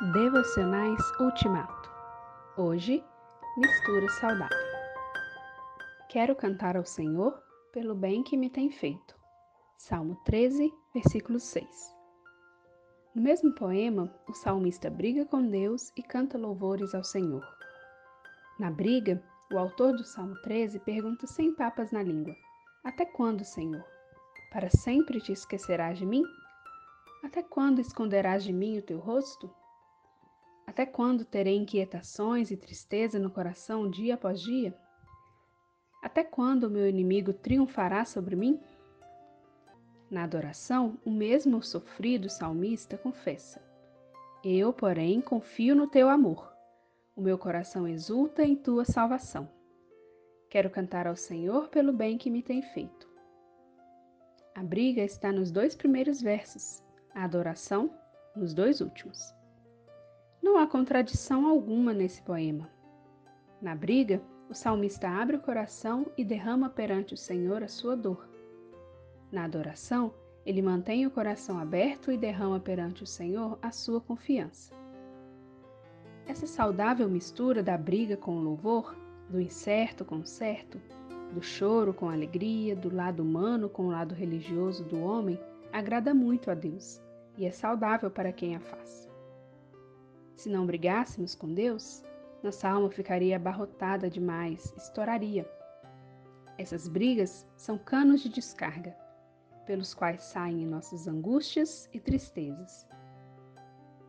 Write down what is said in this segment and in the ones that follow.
Devocionais Ultimato. Hoje, mistura saudável. Quero cantar ao Senhor pelo bem que me tem feito. Salmo 13, versículo 6. No mesmo poema, o salmista briga com Deus e canta louvores ao Senhor. Na briga, o autor do Salmo 13 pergunta sem papas na língua: Até quando, Senhor? Para sempre te esquecerás de mim? Até quando esconderás de mim o teu rosto? Até quando terei inquietações e tristeza no coração dia após dia? Até quando o meu inimigo triunfará sobre mim? Na adoração, o mesmo sofrido salmista confessa: Eu, porém, confio no teu amor. O meu coração exulta em tua salvação. Quero cantar ao Senhor pelo bem que me tem feito. A briga está nos dois primeiros versos, a adoração nos dois últimos. Não há contradição alguma nesse poema. Na briga, o salmista abre o coração e derrama perante o Senhor a sua dor. Na adoração, ele mantém o coração aberto e derrama perante o Senhor a sua confiança. Essa saudável mistura da briga com o louvor, do incerto com o certo, do choro com a alegria, do lado humano com o lado religioso do homem, agrada muito a Deus e é saudável para quem a faz. Se não brigássemos com Deus, nossa alma ficaria abarrotada demais, estouraria. Essas brigas são canos de descarga, pelos quais saem nossas angústias e tristezas.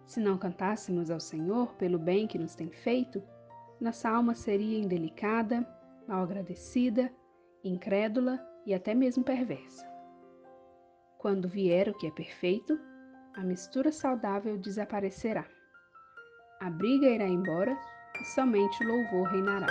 Se não cantássemos ao Senhor pelo bem que nos tem feito, nossa alma seria indelicada, mal agradecida, incrédula e até mesmo perversa. Quando vier o que é perfeito, a mistura saudável desaparecerá. A briga irá embora e somente o louvor reinará.